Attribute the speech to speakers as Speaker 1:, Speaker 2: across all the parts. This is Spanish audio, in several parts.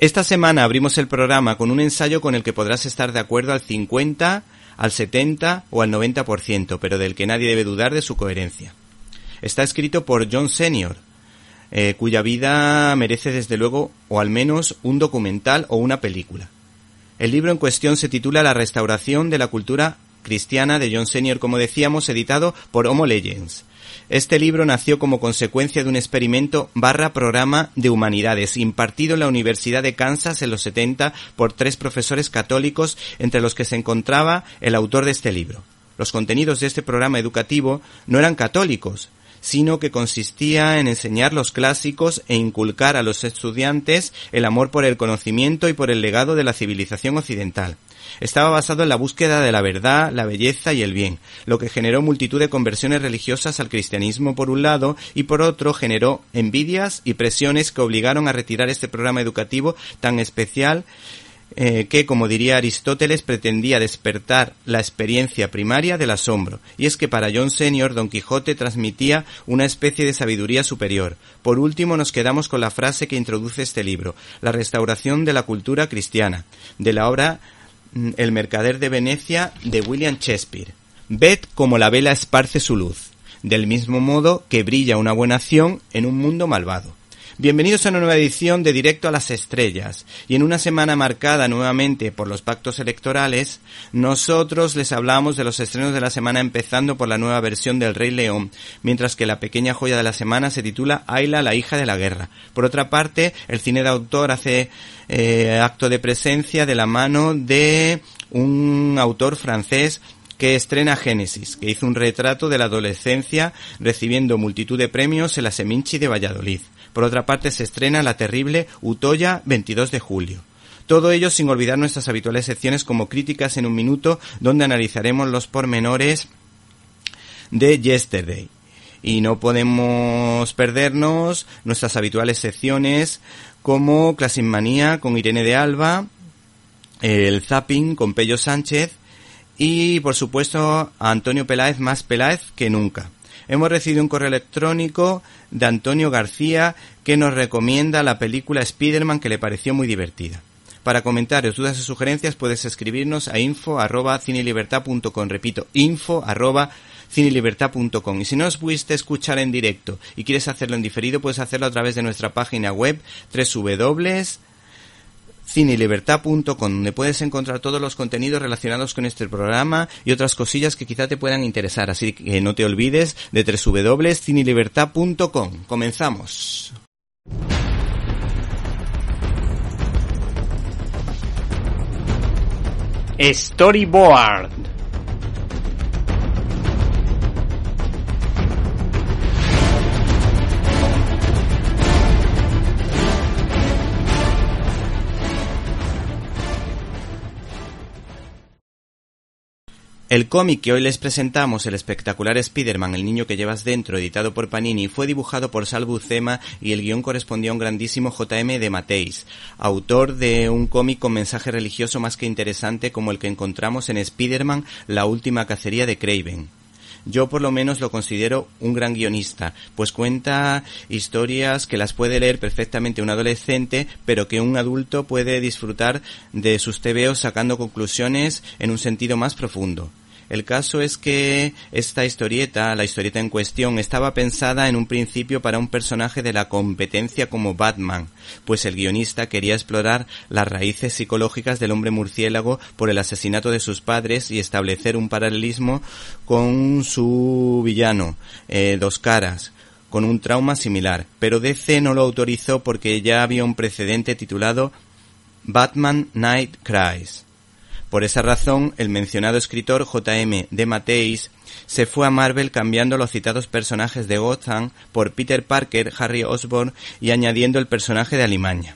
Speaker 1: Esta semana abrimos el programa con un ensayo con el que podrás estar de acuerdo al 50, al 70 o al 90%, pero del que nadie debe dudar de su coherencia. Está escrito por John Senior, eh, cuya vida merece desde luego o al menos un documental o una película. El libro en cuestión se titula La restauración de la cultura cristiana de John Senior, como decíamos, editado por Homo Legends. Este libro nació como consecuencia de un experimento barra programa de humanidades impartido en la Universidad de Kansas en los 70 por tres profesores católicos entre los que se encontraba el autor de este libro. Los contenidos de este programa educativo no eran católicos, sino que consistía en enseñar los clásicos e inculcar a los estudiantes el amor por el conocimiento y por el legado de la civilización occidental. Estaba basado en la búsqueda de la verdad, la belleza y el bien, lo que generó multitud de conversiones religiosas al cristianismo por un lado y por otro generó envidias y presiones que obligaron a retirar este programa educativo tan especial eh, que, como diría Aristóteles, pretendía despertar la experiencia primaria del asombro. Y es que para John Senior, Don Quijote transmitía una especie de sabiduría superior. Por último, nos quedamos con la frase que introduce este libro, la restauración de la cultura cristiana, de la obra El mercader de Venecia de William Shakespeare. Ved como la vela esparce su luz, del mismo modo que brilla una buena acción en un mundo malvado. Bienvenidos a una nueva edición de Directo a las Estrellas. Y en una semana marcada nuevamente por los pactos electorales, nosotros les hablamos de los estrenos de la semana empezando por la nueva versión del Rey León, mientras que la pequeña joya de la semana se titula Ayla, la hija de la guerra. Por otra parte, el cine de autor hace eh, acto de presencia de la mano de un autor francés que estrena Génesis, que hizo un retrato de la adolescencia recibiendo multitud de premios en la Seminci de Valladolid. Por otra parte, se estrena la terrible Utoya 22 de julio. Todo ello sin olvidar nuestras habituales secciones como Críticas en un Minuto, donde analizaremos los pormenores de Yesterday. Y no podemos perdernos nuestras habituales secciones como Classic Manía con Irene de Alba, el Zapping con Pello Sánchez y por supuesto a Antonio Peláez más Peláez que nunca. Hemos recibido un correo electrónico de Antonio García que nos recomienda la película Spider-Man que le pareció muy divertida. Para comentarios, dudas o sugerencias puedes escribirnos a info arroba. Repito, info arroba. Y si no os pudiste escuchar en directo y quieres hacerlo en diferido, puedes hacerlo a través de nuestra página web www cinelibertad.com, donde puedes encontrar todos los contenidos relacionados con este programa y otras cosillas que quizá te puedan interesar. Así que no te olvides de www.cinelibertad.com. Comenzamos.
Speaker 2: Storyboard.
Speaker 1: El cómic que hoy les presentamos, el espectacular Spider-Man, el niño que llevas dentro, editado por Panini, fue dibujado por Sal Buscema y el guion correspondió a un grandísimo J.M. de Mateis, autor de un cómic con mensaje religioso más que interesante como el que encontramos en Spider-Man, la última cacería de Craven. Yo por lo menos lo considero un gran guionista, pues cuenta historias que las puede leer perfectamente un adolescente, pero que un adulto puede disfrutar de sus tebeos sacando conclusiones en un sentido más profundo. El caso es que esta historieta, la historieta en cuestión, estaba pensada en un principio para un personaje de la competencia como Batman, pues el guionista quería explorar las raíces psicológicas del hombre murciélago por el asesinato de sus padres y establecer un paralelismo con su villano, eh, Dos Caras, con un trauma similar, pero DC no lo autorizó porque ya había un precedente titulado Batman Night Cries. Por esa razón, el mencionado escritor J.M. de Mateis se fue a Marvel cambiando los citados personajes de Gotham por Peter Parker, Harry Osborn y añadiendo el personaje de Alimaña.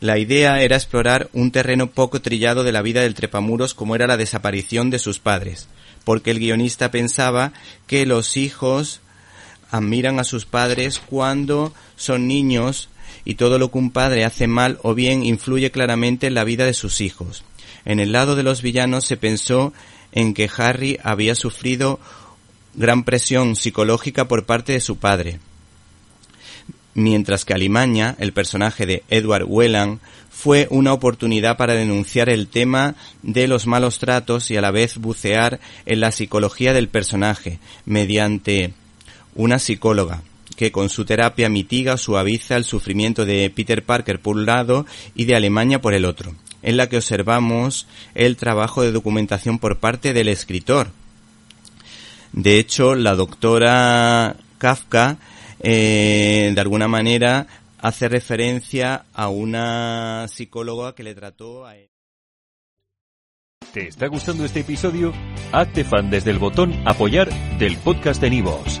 Speaker 1: La idea era explorar un terreno poco trillado de la vida del trepamuros como era la desaparición de sus padres, porque el guionista pensaba que los hijos admiran a sus padres cuando son niños y todo lo que un padre hace mal o bien influye claramente en la vida de sus hijos. En el lado de los villanos se pensó en que Harry había sufrido gran presión psicológica por parte de su padre, mientras que Alimaña, el personaje de Edward Whelan, fue una oportunidad para denunciar el tema de los malos tratos y a la vez bucear en la psicología del personaje mediante una psicóloga que con su terapia mitiga o suaviza el sufrimiento de Peter Parker por un lado y de Alemania por el otro, en la que observamos el trabajo de documentación por parte del escritor. De hecho, la doctora Kafka, eh, de alguna manera, hace referencia a una psicóloga que le trató a él.
Speaker 3: ¿Te está gustando este episodio? Hazte fan desde el botón Apoyar del podcast de Nivos.